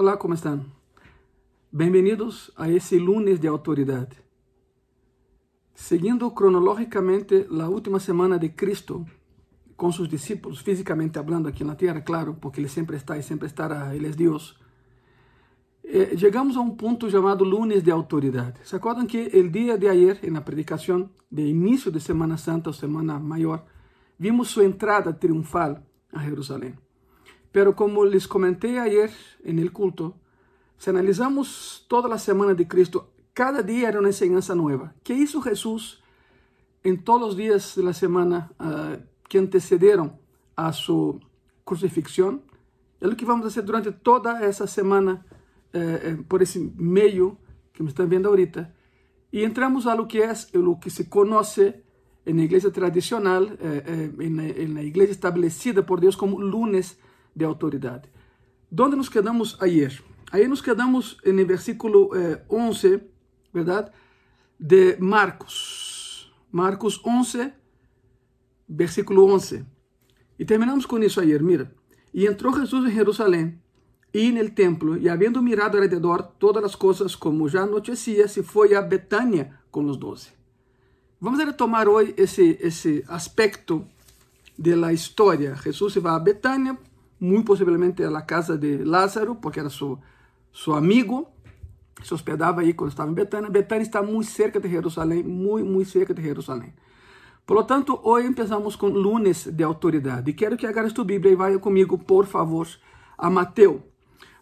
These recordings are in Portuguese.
Olá, como estão? Bem-vindos a esse lunes de autoridade. Seguindo cronológicamente a última semana de Cristo com seus discípulos, fisicamente falando aqui na terra, claro, porque ele sempre está e sempre estará, ele é Deus. Eh, chegamos a um ponto chamado lunes de autoridade. ¿Se acordam que o dia de ayer, na predicação de início de Semana Santa ou Semana Maior, vimos sua entrada triunfal a Jerusalém? Pero como les comentei ayer en el culto, si analisamos toda la semana de Cristo, cada día era una enseñanza nueva. ¿Qué hizo Jesús en todos los días de la semana uh, que antecedieron a su crucifixión? Es lo que vamos a hacer durante toda esa semana uh, por ese medio que me están viendo ahorita. Y entramos a lo que es lo que se conoce en la iglesia tradicional, en, la, en la iglesia establecida por Dios como lunes de autoridade. Donde nos quedamos ayer? Aí nos quedamos no versículo eh, 11, verdade? De Marcos. Marcos 11, versículo 11. E terminamos com isso ayer, mira. E entrou Jesus em Jerusalém e no templo, e havendo mirado alrededor todas as coisas como já anoitecia, se foi a Betânia com os doze. Vamos retomar hoje esse, esse aspecto da história. Jesus se vai a Betânia muito possivelmente a casa de Lázaro, porque era seu, amigo, se hospedava aí quando estava em Betânia. Betânia está muito cerca de Jerusalém, muito, muito cerca de Jerusalém. Por lo tanto, com lunes de autoridade. Quero que agarres tu Bíblia e vá comigo, por favor, a Mateus.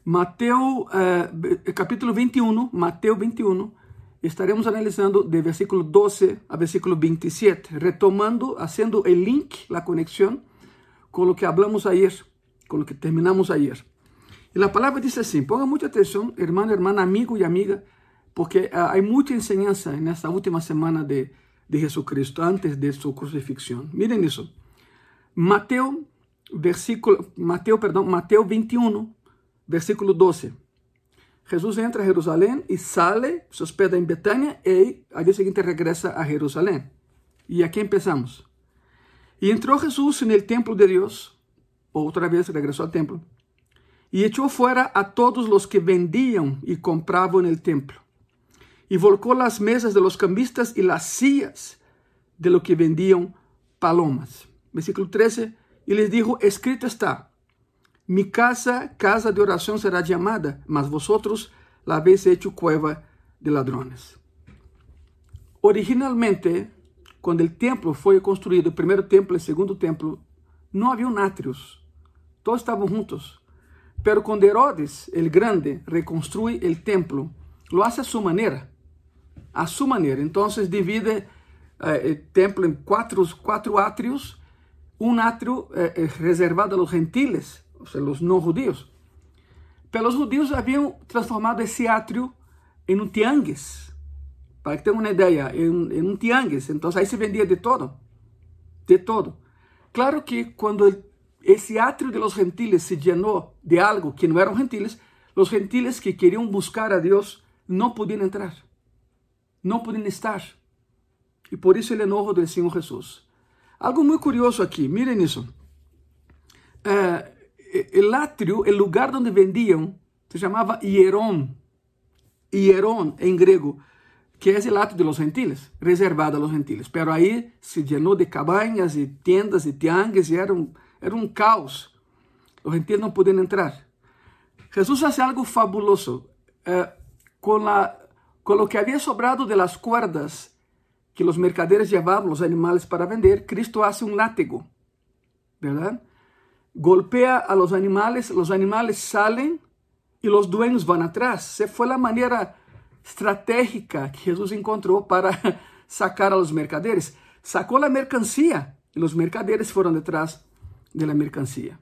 Mateus, eh, capítulo 21, Mateus 21, estaremos analisando de versículo 12 a versículo 27, retomando, fazendo o link, a conexão com o que hablamos ayer com o que terminamos ayer. E a palavra diz assim: ponga muita atenção, irmão, irmã, amigo e amiga, porque uh, há muita enseñança nessa última semana de, de Jesucristo, antes de sua crucifixão. Miren isso. Mateus, versículo, Mateus, perdão, Mateus 21, versículo 12. Jesus entra a Jerusalém e sale, se hospeda em Betânia e ao dia seguinte regressa a Jerusalém. E aqui começamos. E entrou Jesus no templo de Deus outra vez regresó al templo, y echó fuera a todos los que vendían y compraban en el templo, y volcó las mesas de los cambistas y las sillas de los que vendían palomas. Versículo 13, y les dijo, escrito está, mi casa, casa de oración será llamada, mas vosotros la habéis hecho cueva de ladrones. Originalmente, quando o templo foi construído, o primeiro templo e o segundo templo, não havia átrios, todos estavam juntos. Pero quando Herodes, el grande, reconstrui o templo, lo hace a sua maneira. A sua maneira. Então, divide eh, o templo em quatro, quatro átrios. Um átrio eh, reservado a los gentiles, ou seja, los não judíos. Pero os judíos haviam transformado esse átrio em um tianguis. Para que tenham uma ideia, em um tianguis. Então, aí se vendia de todo. De todo. Claro que quando esse átrio de los gentiles se llenó de algo que não eram gentiles, os gentiles que queriam buscar a Deus não podiam entrar, não podiam estar. E por isso o enojo do Senhor Jesus. Algo muito curioso aqui, miren isso. Uh, átrio, o lugar onde vendiam, se chamava Hieron. Hieron em grego, que é o átrio de los gentiles, reservado a los gentiles. Pero aí se llenou de cabañas e tiendas e tiangues e era um era um caos. Os gentiles não podiam entrar. Jesus faz algo fabuloso. Eh, com, la, o que havia sobrado de las cuerdas que os mercaderes levavam os animais para vender, Cristo hace um látigo, ¿verdad? Golpea a los animales, los animales salen y los dueños van atrás. Esa fue la manera estratégica que Jesús encontrou para sacar a los mercaderes. Sacou a mercancía e os mercaderes foram detrás de la mercancía.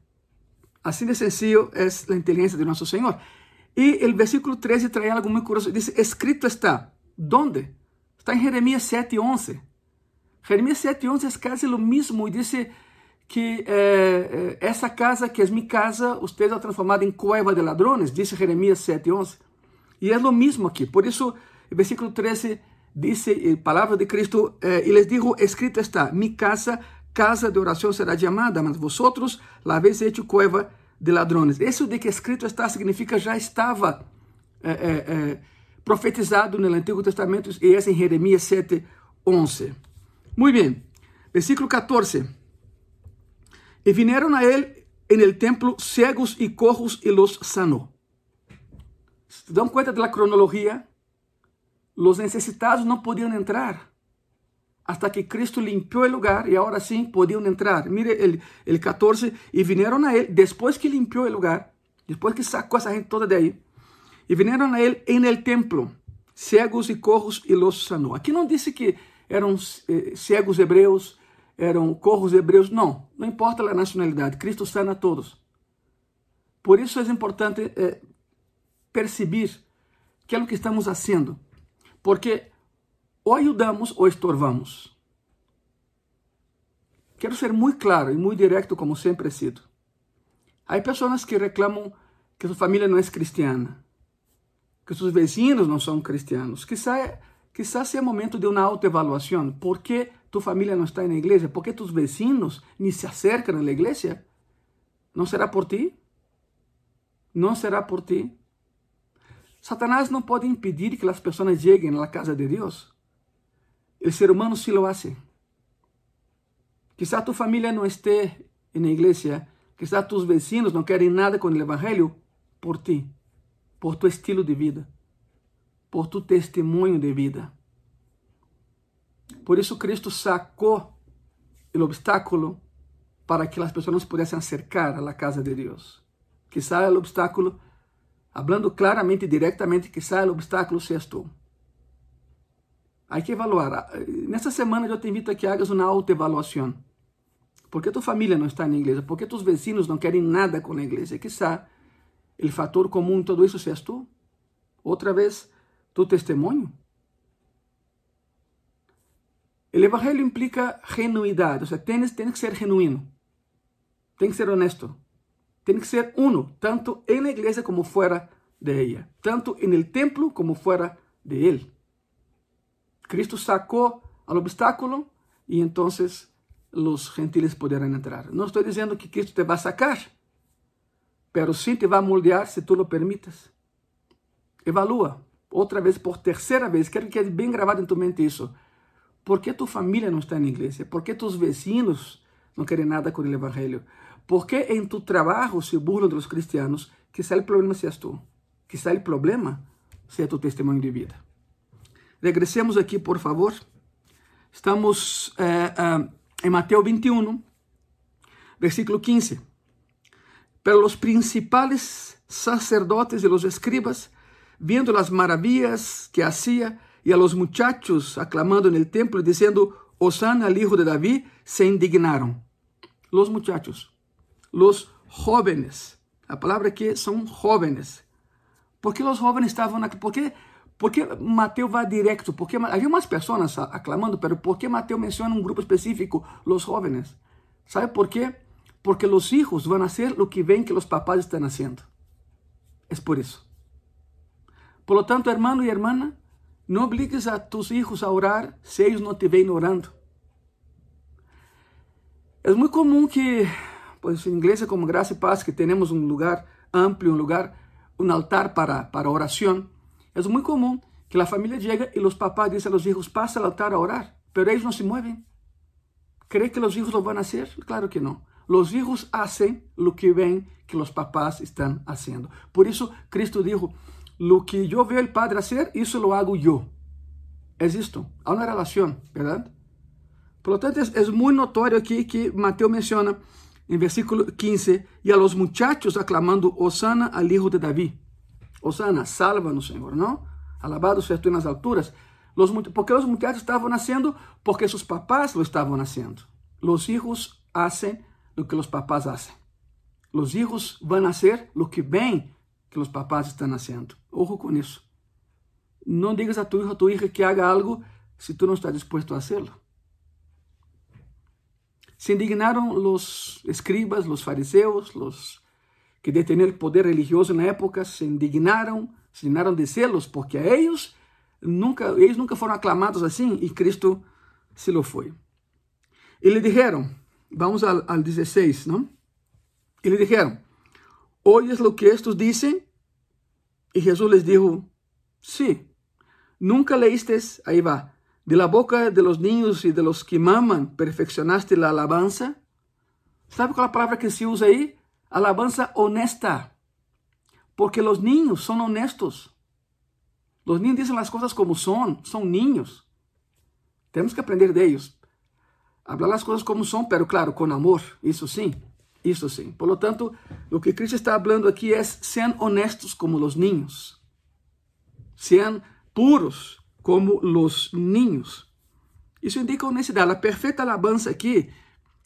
Así de sencillo es la inteligencia de nuestro Señor. Y el versículo 13 trae algo muy curioso. Dice, escrito está. ¿Dónde? Está en Jeremías 7, 11. Jeremías 7, 11 es casi lo mismo y dice que eh, esa casa que es mi casa, usted ha transformado en cueva de ladrones, dice Jeremías 7, 11. Y es lo mismo aquí. Por eso el versículo 13 dice, eh, palabra de Cristo, eh, y les dijo, escrito está, mi casa casa de oração será chamada, mas vosotros la habéis hecho cueva de ladrones. Isso de que escrito está significa já estava é, é, profetizado no Antigo Testamento e é em Jeremias 7, 11. Muito bem, versículo 14. E vinieron a ele en el templo cegos e cojos e los sanó. ¿Se dan cuenta de la cronología? Los necesitados não podiam entrar hasta que Cristo limpió el lugar y ahora sí podían entrar. Mire el, el 14, y vinieron a él, después que limpió el lugar, después que sacó a esa gente toda de y vinieron a él en el templo, cegos y cojos y los sanó. Aquí no dice que eram eh, cegos hebreus, eram corros hebreus, não, não importa a nacionalidade, Cristo sana a todos. Por isso é importante eh, perceber que é o que estamos fazendo, porque ou ajudamos ou estorvamos. Quero ser muito claro e muito direto, como sempre he sido. Há pessoas que reclamam que sua família não é cristiana, que seus vizinhos não são cristianos. Quizá, quizá seja momento de uma autoevaluação. ¿Por que tu família não está na igreja? ¿Por que tus vecinos nem se acercam à igreja? Não será por ti? Não será por ti? Satanás não pode impedir que as pessoas cheguem à casa de Deus. El ser humano sí lo hace. Quizá tu familia no esté en la iglesia, quizá tus vecinos no quieren nada con el Evangelio por ti, por tu estilo de vida, por tu testemunho de vida. Por isso Cristo sacou o obstáculo para que as pessoas pudessem acercar a casa de Deus. Quizá o obstáculo, hablando claramente diretamente, quizá o obstáculo seas tu. Há que evaluar. Nessa semana eu te invito a que hagas uma autoevaluação. ¿Por que tu família não está na igreja? ¿Por que tus vecinos não querem nada com a igreja? Quizá o fator comum em tudo isso seas tu. Outra vez, tu testemunho. O evangelho implica genuidade, ou seja, tens, tens que ser genuíno, tem que ser honesto, tem que ser uno, tanto na igreja como fora de ella, tanto no templo como fora de ele. Cristo sacó al obstáculo y entonces los gentiles pudieron entrar. No estoy diciendo que Cristo te va a sacar, pero sí te va a moldear si tú lo permites. Evalúa, outra vez, por terceira vez, quero que quede bem gravado em tu mente isso. Por que tu família não está na igreja? Por que tus vecinos não querem nada com o evangelho? Por que em tu trabalho se burlam dos cristianos? Quizá o problema seas tu. Quizá o problema seja tu testemunho de vida. Regressemos aqui, por favor. Estamos eh, eh, em Mateus 21, versículo 15. Pero los principales sacerdotes y los escribas, viendo las maravillas que hacía y a los muchachos aclamando el templo diciendo, Osana al hijo de David, se indignaron. Los muchachos, los jóvenes, a palabra que son jóvenes. ¿Por qué los jóvenes estaban aquí? ¿Por qué por que Mateus vai direto? Porque havia umas pessoas aclamando, pero por que Mateus menciona um grupo específico, os jovens? ¿Sabe por quê? Porque os hijos vão a ser o que ven que os papás estão haciendo. É por isso. Por lo tanto, hermano e hermana, não obligues a tus hijos a orar se eles não te veem orando. É muito comum que, pues, em igreja como Graça e Paz, que temos um lugar amplo, um lugar, um altar para, para oração, É muito comum que a família llegue e os papás dizem a los hijos, pasa al altar a orar, pero eles não se mueven. ¿Cree que os hijos lo van a hacer? Claro que não. Los hijos hacen lo que ven que los papás están haciendo. Por isso, Cristo dijo, lo que yo veo el Padre hacer, eso lo hago yo. Es esto, há uma relação, ¿verdad? Por lo tanto, es, es muy notorio aquí que Mateo menciona en versículo 15, y a los muchachos aclamando, Osana al hijo de David. Osana, salva-nos, Senhor, não? Alabado seja tu nas alturas. Los, porque os muchachos estavam nascendo porque seus papás lo estavam nascendo. Los hijos hacen lo que los papás hacen. Los hijos van a hacer lo que ven que los papás estão haciendo. Ojo com isso. Não digas a tu hijo, a tu hija que haga algo se tu não está dispuesto a hacerlo. Se indignaram los escribas, los fariseos, los que de ter poder religioso na época se indignaram, se indignaram de celos, porque a eles nunca, eles nunca foram aclamados assim e Cristo se lo foi. E lhe disseram, vamos ao, ao 16, não? E lhe disseram, ¿oyes lo que estos dicen? Y Jesús les dijo, sí. Nunca leíste, ahí va, de la boca de los niños y de los que maman, perfeccionaste la alabanza. ¿Sabe cuál es la palabra que se usa ahí? Alabanza honesta. Porque los niños son honestos. Los niños dicen las cosas como son, son niños. Tenemos que aprender de ellos. Hablar las cosas como son, pero claro, con amor, eso sí. Isso sim. Por lo tanto, o que Cristo está falando aqui é sejam honestos como os niños. Sejam puros como os niños. Isso indica honestidade. A perfeita alabança aqui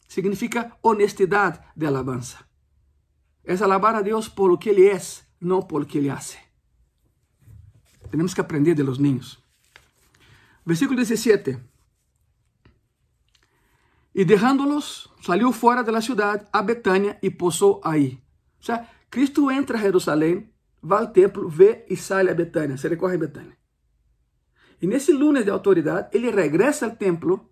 significa honestidade de alabança. É alabar a Deus por o que Ele é, não por o que Ele hace. Temos que aprender de los niños. Versículo 17. E derrando-los, saiu fora da cidade a Betânia e pousou aí. O sea, Cristo entra a Jerusalém, vai ao templo, vê e sai a Betânia, se recorre a Betânia. E nesse lunes de autoridade, ele regressa ao templo,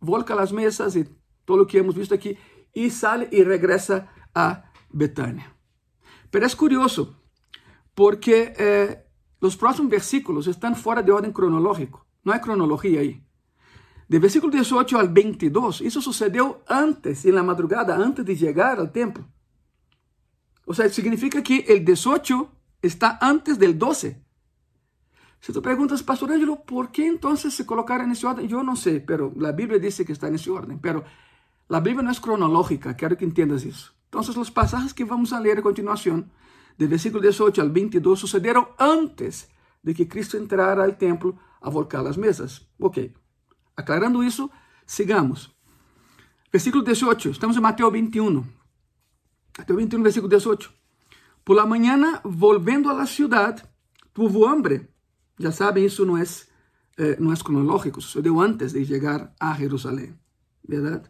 volta as mesas e todo o que hemos visto aqui, e sai e regressa a Betânia. Pero é curioso, porque eh, os próximos versículos estão fora de ordem cronológico. Não há cronologia aí. De versículo 18 al 22, isso sucedeu antes, em la madrugada, antes de chegar ao templo. O sea, significa que el 18 está antes del 12. Si tú preguntas, Pastor Angelo, ¿por qué entonces se colocaron en ese orden? Yo no sé, pero la Biblia dice que está en ese orden. Pero la Biblia no es cronológica, quiero que entiendas eso. Entonces los pasajes que vamos a leer a continuación, del versículo 18 al 22, sucedieron antes de que Cristo entrara al templo a volcar las mesas. Ok. Aclarando isso, sigamos. Versículo 18, estamos em Mateus 21. Mateus 21, versículo 18. Por la mañana, volvendo a la ciudad, tuvo hambre. Já sabem, isso não é, eh, não é cronológico, sucedeu antes de chegar a Jerusalém, verdade?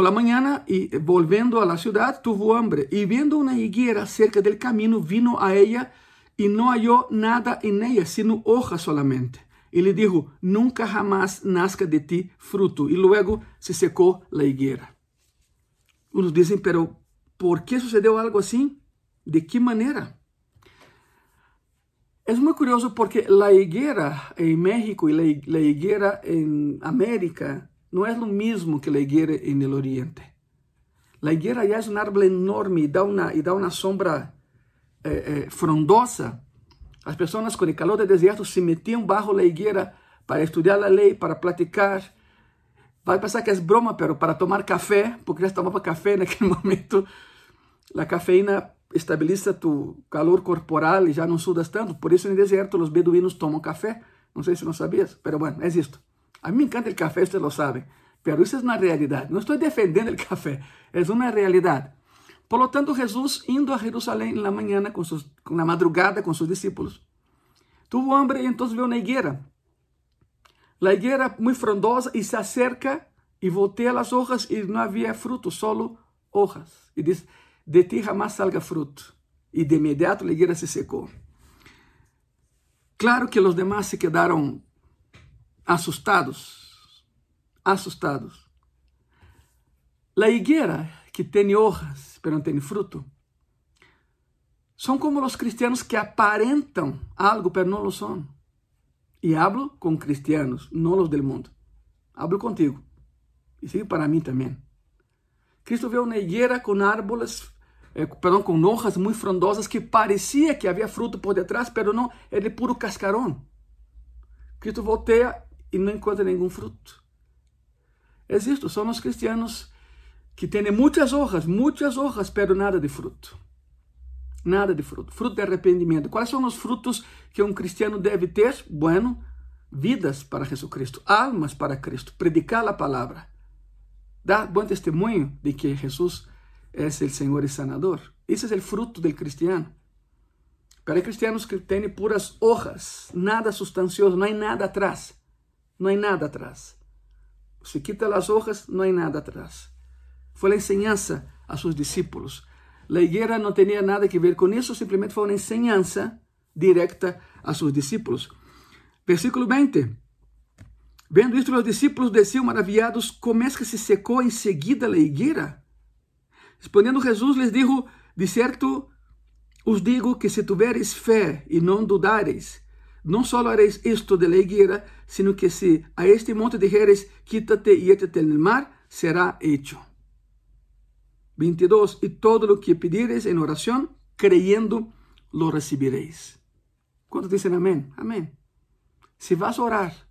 Por la mañana, y volviendo a la ciudad, tuvo hambre, y viendo una higuera cerca del camino, vino a ella y no halló nada en ella, sino hojas solamente. Ele dijo, nunca jamás nazca de ti fruto. E luego se secou a higuera. Uns dizem, pero ¿por que sucedeu algo assim? ¿De que maneira? É muito curioso porque a higuera em México e a higuera em América não é o mesmo que a higuera em Oriente. A higuera já é um árvore enorme e dá uma, e dá uma sombra eh, eh, frondosa as pessoas com o calor do deserto se metiam bajo a higuera para estudar a lei, para platicar. Vai pensar que é broma, pero para tomar café, porque já tomava café naquele momento, a cafeína estabiliza tu calor corporal e já não sudas tanto. Por isso, no deserto, os beduínos tomam café. Não sei se não sabias, pero bueno, é isto. A mim me encanta o café, vocês lo sabem. Pero isso é uma realidade. Não estou defendendo o café, é uma realidade. Por lo tanto, Jesús, indo a Jerusalém na manhã, com, sus, na madrugada, com seus discípulos, tuvo hambre e entonces vê uma higuera. La higuera muito frondosa e se acerca e voltea as hojas e não havia fruto, solo hojas. E diz: De ti jamás salga fruto. E de imediato a higuera se secou. Claro que os demás se quedaram assustados, assustados. La higuera que tem hojas, pero não tem fruto, são como os cristianos que aparentam algo, pero não lo são. E hablo com cristianos, não os del mundo. Hablo contigo. E sigue para mim também. Cristo viu uma higuera com árboles, eh, perdão, com hojas muito frondosas que parecia que havia fruto por detrás, pero não, é de puro cascarão. Cristo volteia e não encontra nenhum fruto. É isto, são os cristianos que tem muitas hojas, muitas hojas, pero nada de fruto. Nada de fruto. Fruto de arrependimento. Quais são os frutos que um cristiano deve ter? Bueno, vidas para Jesucristo, almas para Cristo, predicar a palavra, dar bom testemunho de que Jesus é o Senhor e Sanador. Esse é o fruto do cristiano. Para cristianos que têm puras hojas, nada sustancioso, não há nada atrás. Não há nada atrás. Se quita as hojas, não há nada atrás. Foi a enseñanza a seus discípulos. A higuera não tinha nada que ver com isso, simplesmente foi uma enseñanza directa a seus discípulos. Versículo 20. Vendo isto, os discípulos desciam maravilhados, como é que se secou em seguida a higuera? Respondendo Jesus, lhes dijo, De certo, os digo que se tiveres fé e não dudares, não só hareis isto de la higuera, sino que se a este monte dijeres, quítate échate en el mar, será hecho. 22. Y todo lo que pidieres en oración, creyendo, lo recibiréis. ¿Cuántos dicen amén? Amén. Si vas a orar,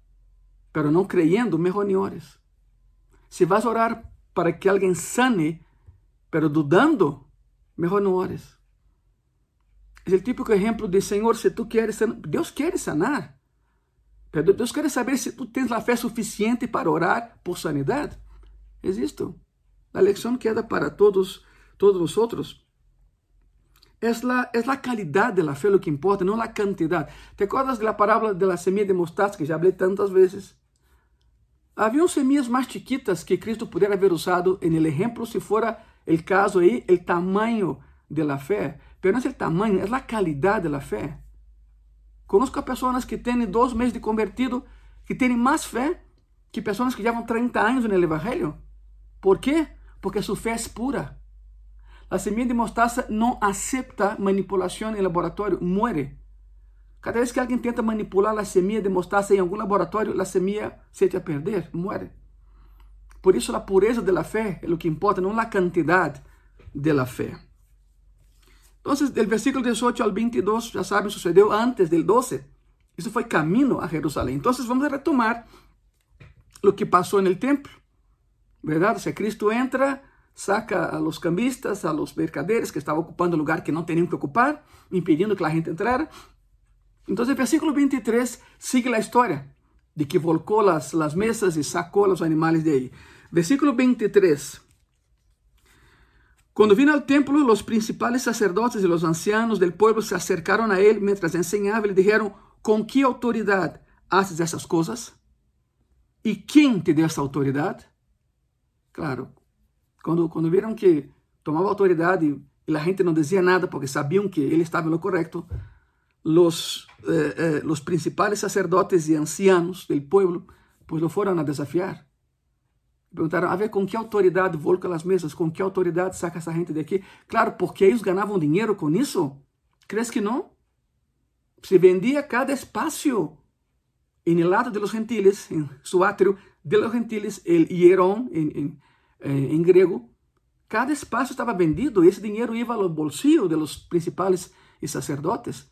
pero no creyendo, mejor ni ores. Si vas a orar para que alguien sane, pero dudando, mejor no ores. Es el típico ejemplo de Señor, si tú quieres sanar, Dios quiere sanar. Deus quer saber se tu tens a fé suficiente para orar por sanidade. É isto. A lição queda para todos, todos os outros. É a, é a qualidade da fé o que importa, não a quantidade. ¿Te acordas da parábola da semilla de mostaza que já falei tantas vezes? Havia semillas mais chiquitas que Cristo pudera haber usado en el ejemplo se fuera el caso aí, el tamaño de la fe. Pero no es el tamaño, es la calidad de la fe. Conozco a pessoas que têm dois meses de convertido, que têm mais fé que pessoas que llevan 30 anos no Evangelho. ¿Por quê? Porque sua fé é pura. A semilla de mostaza não acepta manipulação em laboratório, muere. Cada vez que alguém tenta manipular a semilla de mostaza em algum laboratório, a semilla se echa a perder, muere. Por isso, a pureza da fé é o que importa, não a quantidade da fé. Entonces, del versículo 18 al 22, ya saben, sucedió antes del 12. Eso fue camino a Jerusalén. Entonces, vamos a retomar lo que pasó en el templo. ¿Verdad? O sea, Cristo entra, saca a los cambistas, a los mercaderes que estaban ocupando el lugar que no tenían que ocupar, impidiendo que la gente entrara. Entonces, el versículo 23 sigue la historia de que volcó las, mesas y sacó los animales de ahí. Versículo 23. Cuando vino al templo, los principales sacerdotes y los ancianos del pueblo se acercaron a él mientras enseñaba y le dijeron, ¿con qué autoridad haces esas cosas? ¿Y quién te dio esa autoridad? Claro, cuando, cuando vieron que tomaba autoridad y, y la gente no decía nada porque sabían que él estaba en lo correcto, los, eh, eh, los principales sacerdotes y ancianos del pueblo pues lo fueron a desafiar. Perguntaram, a ver, com que autoridade volca as mesas? Com que autoridade saca essa gente daqui? Claro, porque eles ganhavam dinheiro com isso. Crees que não? Se vendia cada espaço em el lado de los gentiles, em su átrio de los gentiles, el hierón em, em, eh, em grego, cada espaço estava vendido e esse dinheiro ia ao bolsillo de los principais e sacerdotes.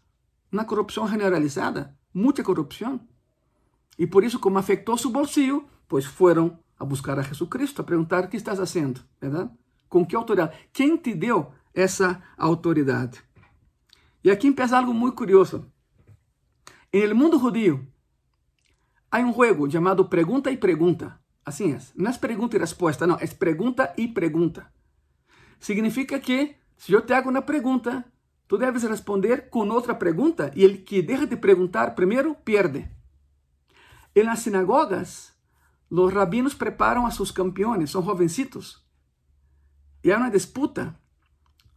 Uma corrupção generalizada, muita corrupção. E por isso, como afetou seu bolsillo, pues foram a buscar a Jesucristo, a perguntar o que estás fazendo, verdade? Com que autoridade? Quem te deu essa autoridade? E aqui empieza algo muito curioso. Em mundo judío, há um jogo chamado Pergunta e Pergunta. Assim é. Não é pergunta e resposta, não. É pergunta e pergunta. Significa que, se eu te hago uma pergunta, tu deves responder com outra pergunta e ele que deixa de perguntar primeiro, perde. E nas sinagogas, Los rabinos preparam a sus campeones, são jovencitos. E há uma disputa.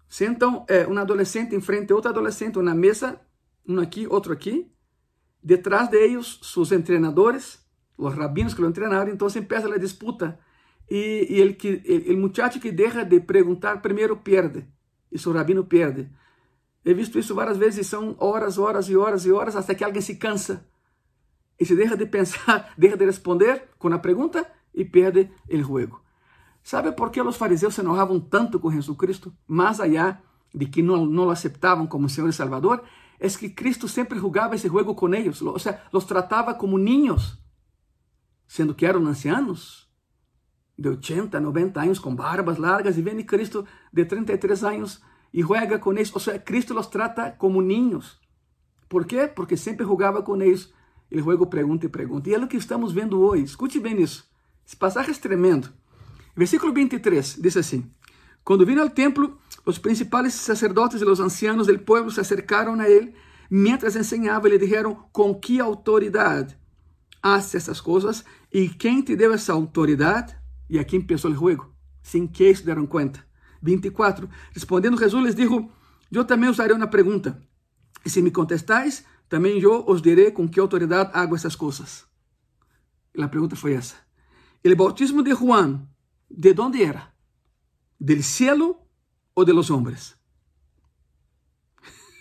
Sentam eh, adolescente em frente a outro adolescente, uma mesa, um aqui, outro aqui. Detrás de eles, seus treinadores, os rabinos que lo. Então, empieza a disputa. E, e el, que, el, el muchacho que deixa de perguntar primeiro perde. E seu rabino perde. He visto isso várias vezes, são horas, horas e horas e horas, até que alguém se cansa e se deixa de pensar, deixa de responder com a pergunta e perde o jogo. ¿Sabe por que os fariseus se enojavam tanto com Jesucristo? Mais allá de que não, o aceitavam como Senhor e Salvador, é que Cristo sempre jogava esse jogo com eles, ou seja, los tratava como niños, sendo que eram ancianos de 80, 90 anos, com barbas largas, e vem Cristo de 33 anos e juega com eles. Ou seja, Cristo los trata como niños. Por quê? Porque sempre jogava com eles ele juego pergunta e pergunta. E é o que estamos vendo hoje. Escute bem isso. Esse passagem é tremendo. Versículo 23 diz assim: Quando vino ao templo, os principais sacerdotes e os ancianos del pueblo se acercaram a ele, mientras enseñava e lhe disseram: Com que autoridade hace essas coisas? E quem te deu essa autoridade? E aqui começou o jogo, sem que se deram conta. 24. Respondendo Jesus, lhes dijo: Eu também os darei uma pergunta. E se me contestais, também eu os direi com que autoridade hago essas coisas. E a pergunta foi essa. O bautismo de Juan, de onde era? ¿Del cielo ou de los hombres?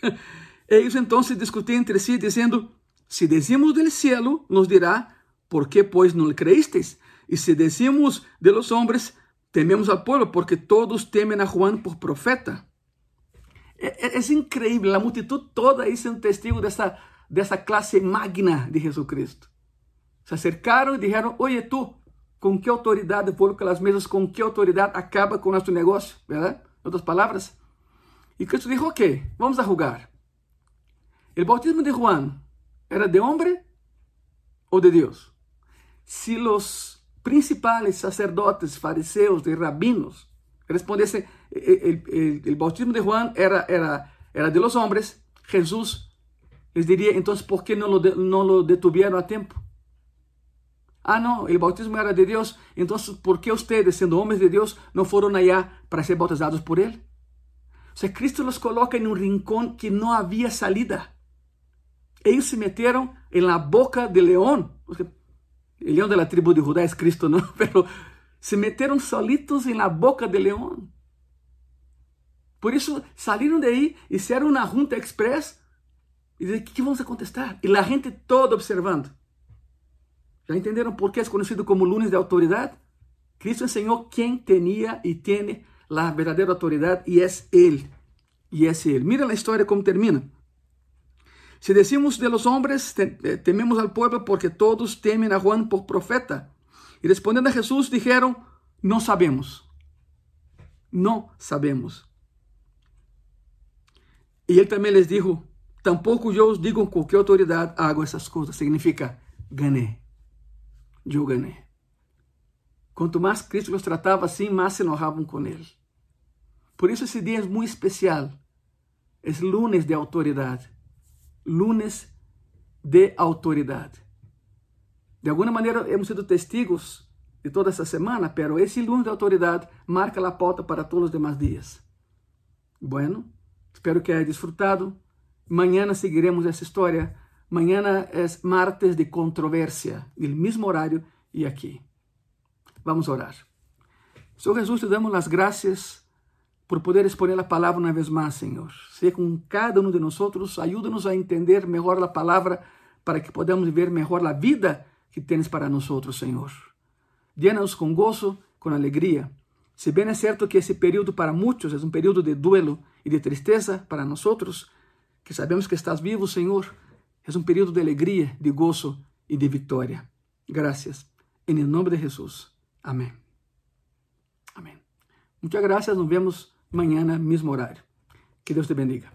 Ellos entonces discutían entre sí, diciendo, si decimos del cielo, nos dirá, ¿por pues no le creísteis? Y si decimos de los hombres, tememos al pueblo, porque todos temen a Juan por profeta. Es increíble, la multitud toda es un testigo de esa, de esa clase magna de Jesucristo. Se acercaram e disseram: Oye, tu, com que autoridade coloca as mesas? Com que autoridade acaba com nosso negócio? ¿Verdad? Em outras palavras. E Cristo disse: Ok, vamos a jugar. O bautismo de Juan era de homem ou de Deus? Se os principais sacerdotes, fariseus e rabinos respondessem: o bautismo de Juan era, era, era de los hombres, Jesus les diria: então, por que não lo, não lo detuvieron a tempo? Ah, no, el bautismo era de Dios. Entonces, ¿por qué ustedes, siendo hombres de Dios, no fueron allá para ser bautizados por Él? O sea, Cristo los coloca en un rincón que no había salida. Ellos se metieron en la boca del león. El león de la tribu de Judá es Cristo, ¿no? Pero se metieron solitos en la boca del león. Por eso salieron de ahí, hicieron una junta express y dijeron, ¿qué vamos a contestar? Y la gente toda observando. Já entenderam por que é conhecido como lunes de autoridade? Cristo ensinou quem tinha e tem a verdadeira autoridade e é Ele. E é Ele. Mira a história como termina. Se decimos de los hombres, eh, tememos al pueblo porque todos temen a Juan por profeta. E respondendo a Jesus, dijeron, não sabemos. Não sabemos. E ele também les dijo, tampouco eu os digo com que autoridade hago essas coisas. Significa, ganhei eu ganhei. Quanto mais Cristo os tratava assim, mais se enojavam com ele. Por isso esse dia é muito especial. É lunes de autoridade. Lunes de autoridade. De alguma maneira, hemos sido testigos de toda essa semana, pero esse lunes de autoridade marca a pauta para todos os demais dias. Bueno, espero que haya disfrutado. Mañana seguiremos essa história Mañana es martes de controversia, el mismo horario y aquí. Vamos a orar. Senhor Jesus, te damos las gracias por poder exponer la palabra una vez más, Señor. Sea con cada uno de nosotros, ayúdanos a entender mejor la palabra para que podamos vivir mejor la vida que tienes para nosotros, Señor. Llena-nos con gozo, con alegría. Si bien es cierto que ese periodo para muchos es un periodo de duelo y de tristeza para nosotros, que sabemos que estás vivo, Señor, Es un periodo de alegría, de gozo y de victoria. Gracias. En el nombre de Jesús. Amén. Amén. Muchas gracias. Nos vemos mañana, mismo horario. Que Dios te bendiga.